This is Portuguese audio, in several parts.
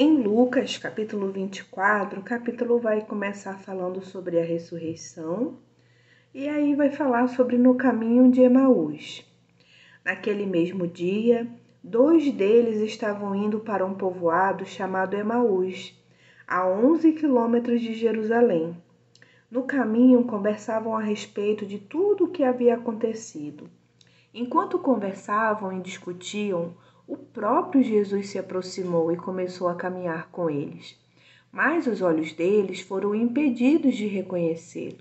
Em Lucas, capítulo 24, o capítulo vai começar falando sobre a ressurreição e aí vai falar sobre no caminho de Emaús. Naquele mesmo dia, dois deles estavam indo para um povoado chamado Emaús, a 11 quilômetros de Jerusalém. No caminho, conversavam a respeito de tudo o que havia acontecido. Enquanto conversavam e discutiam, o próprio Jesus se aproximou e começou a caminhar com eles. Mas os olhos deles foram impedidos de reconhecê-lo.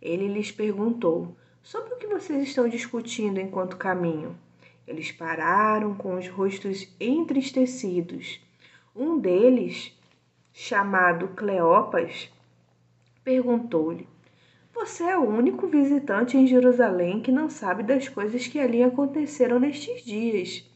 Ele lhes perguntou: Sobre o que vocês estão discutindo enquanto caminham? Eles pararam com os rostos entristecidos. Um deles, chamado Cleopas, perguntou-lhe: Você é o único visitante em Jerusalém que não sabe das coisas que ali aconteceram nestes dias.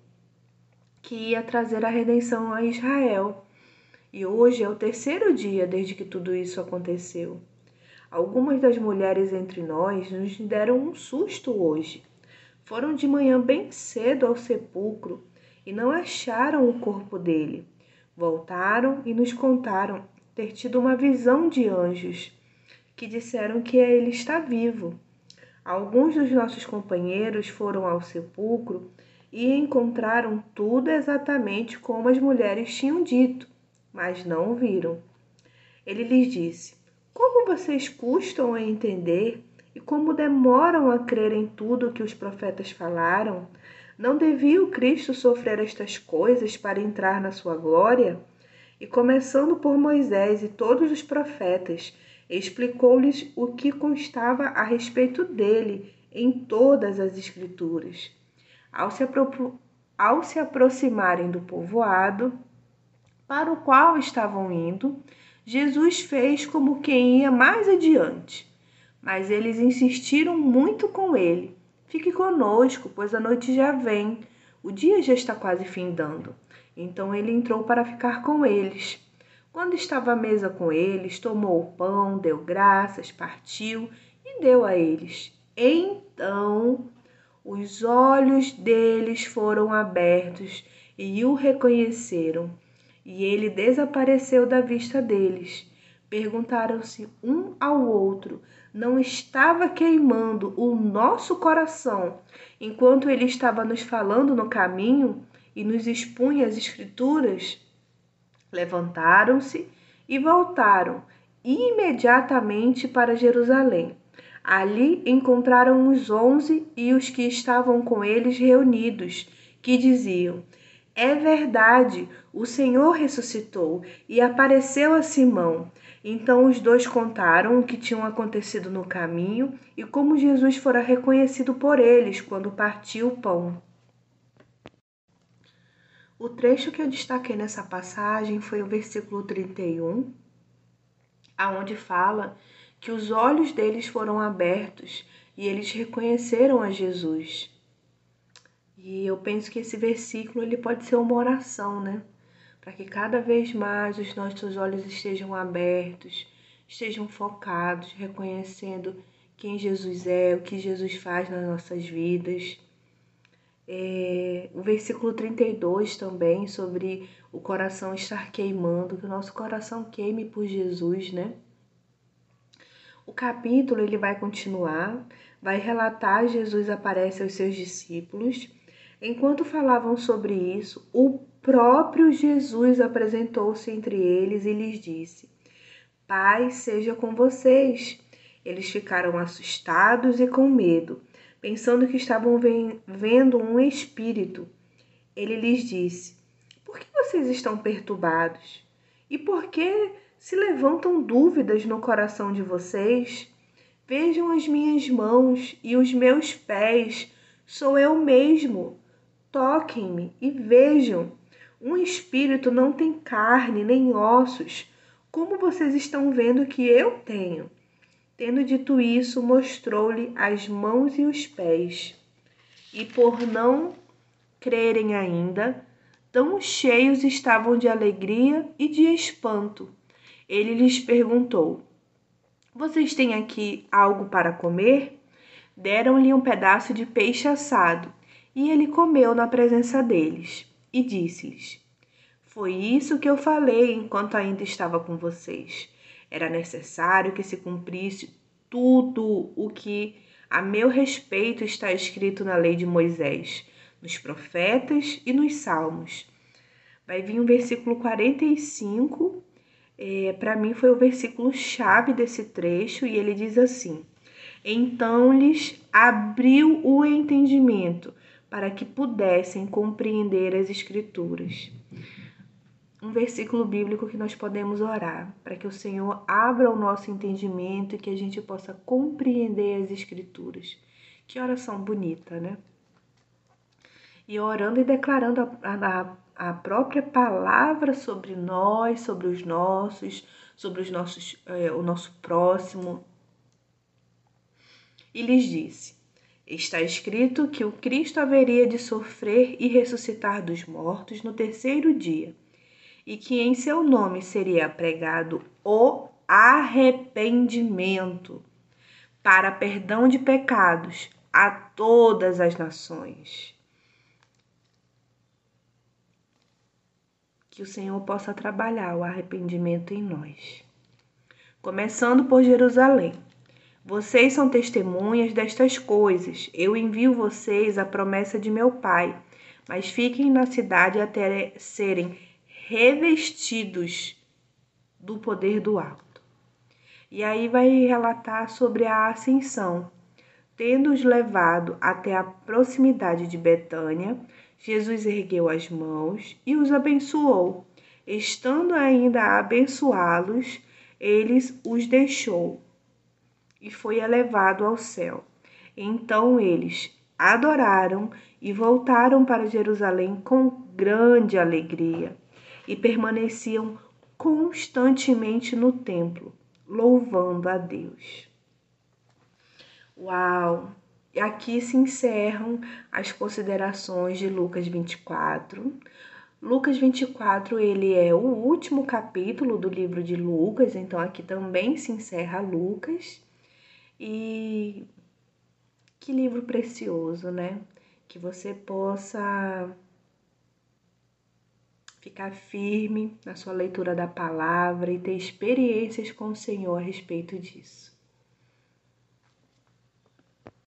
que ia trazer a redenção a Israel. E hoje é o terceiro dia desde que tudo isso aconteceu. Algumas das mulheres entre nós nos deram um susto hoje. Foram de manhã bem cedo ao sepulcro e não acharam o corpo dele. Voltaram e nos contaram ter tido uma visão de anjos que disseram que ele está vivo. Alguns dos nossos companheiros foram ao sepulcro e encontraram tudo exatamente como as mulheres tinham dito, mas não o viram. Ele lhes disse: Como vocês custam a entender e como demoram a crer em tudo que os profetas falaram? Não devia o Cristo sofrer estas coisas para entrar na sua glória? E começando por Moisés e todos os profetas, explicou-lhes o que constava a respeito dele em todas as Escrituras. Ao se, ao se aproximarem do povoado para o qual estavam indo, Jesus fez como quem ia mais adiante. Mas eles insistiram muito com ele. Fique conosco, pois a noite já vem, o dia já está quase findando. Então ele entrou para ficar com eles. Quando estava à mesa com eles, tomou o pão, deu graças, partiu e deu a eles. Então os olhos deles foram abertos e o reconheceram, e ele desapareceu da vista deles. Perguntaram-se um ao outro: não estava queimando o nosso coração enquanto ele estava nos falando no caminho e nos expunha as Escrituras? Levantaram-se e voltaram imediatamente para Jerusalém Ali encontraram os onze e os que estavam com eles reunidos, que diziam: É verdade, o Senhor ressuscitou e apareceu a Simão. Então os dois contaram o que tinha acontecido no caminho e como Jesus fora reconhecido por eles quando partiu o pão. O trecho que eu destaquei nessa passagem foi o versículo 31, aonde fala que os olhos deles foram abertos e eles reconheceram a Jesus. E eu penso que esse versículo ele pode ser uma oração, né? Para que cada vez mais os nossos olhos estejam abertos, estejam focados, reconhecendo quem Jesus é, o que Jesus faz nas nossas vidas. É, o versículo 32 também, sobre o coração estar queimando, que o nosso coração queime por Jesus, né? O capítulo ele vai continuar, vai relatar Jesus aparece aos seus discípulos. Enquanto falavam sobre isso, o próprio Jesus apresentou-se entre eles e lhes disse: Pai seja com vocês. Eles ficaram assustados e com medo, pensando que estavam vendo um espírito. Ele lhes disse: Por que vocês estão perturbados? E por que se levantam dúvidas no coração de vocês, vejam as minhas mãos e os meus pés, sou eu mesmo. Toquem-me e vejam. Um espírito não tem carne nem ossos, como vocês estão vendo que eu tenho. Tendo dito isso, mostrou-lhe as mãos e os pés. E por não crerem ainda, tão cheios estavam de alegria e de espanto. Ele lhes perguntou: Vocês têm aqui algo para comer? Deram-lhe um pedaço de peixe assado, e ele comeu na presença deles, e disse-lhes: Foi isso que eu falei enquanto ainda estava com vocês. Era necessário que se cumprisse tudo o que a meu respeito está escrito na lei de Moisés, nos profetas e nos salmos. Vai vir o um versículo 45, é, para mim foi o versículo chave desse trecho, e ele diz assim: Então lhes abriu o entendimento para que pudessem compreender as Escrituras um versículo bíblico que nós podemos orar, para que o Senhor abra o nosso entendimento e que a gente possa compreender as Escrituras. Que oração bonita, né? E orando e declarando a, a, a própria palavra sobre nós, sobre os nossos, sobre os nossos, é, o nosso próximo. E lhes disse: Está escrito que o Cristo haveria de sofrer e ressuscitar dos mortos no terceiro dia e que em seu nome seria pregado o arrependimento para perdão de pecados a todas as nações. Que o Senhor possa trabalhar o arrependimento em nós. Começando por Jerusalém. Vocês são testemunhas destas coisas. Eu envio vocês a promessa de meu Pai, mas fiquem na cidade até serem revestidos do poder do alto. E aí vai relatar sobre a ascensão. Tendo-os levado até a proximidade de Betânia, Jesus ergueu as mãos e os abençoou. Estando ainda a abençoá-los, eles os deixou e foi elevado ao céu. Então eles adoraram e voltaram para Jerusalém com grande alegria e permaneciam constantemente no templo, louvando a Deus. Uau! Aqui se encerram as considerações de Lucas 24. Lucas 24, ele é o último capítulo do livro de Lucas, então aqui também se encerra Lucas. E que livro precioso, né? Que você possa ficar firme na sua leitura da palavra e ter experiências com o Senhor a respeito disso.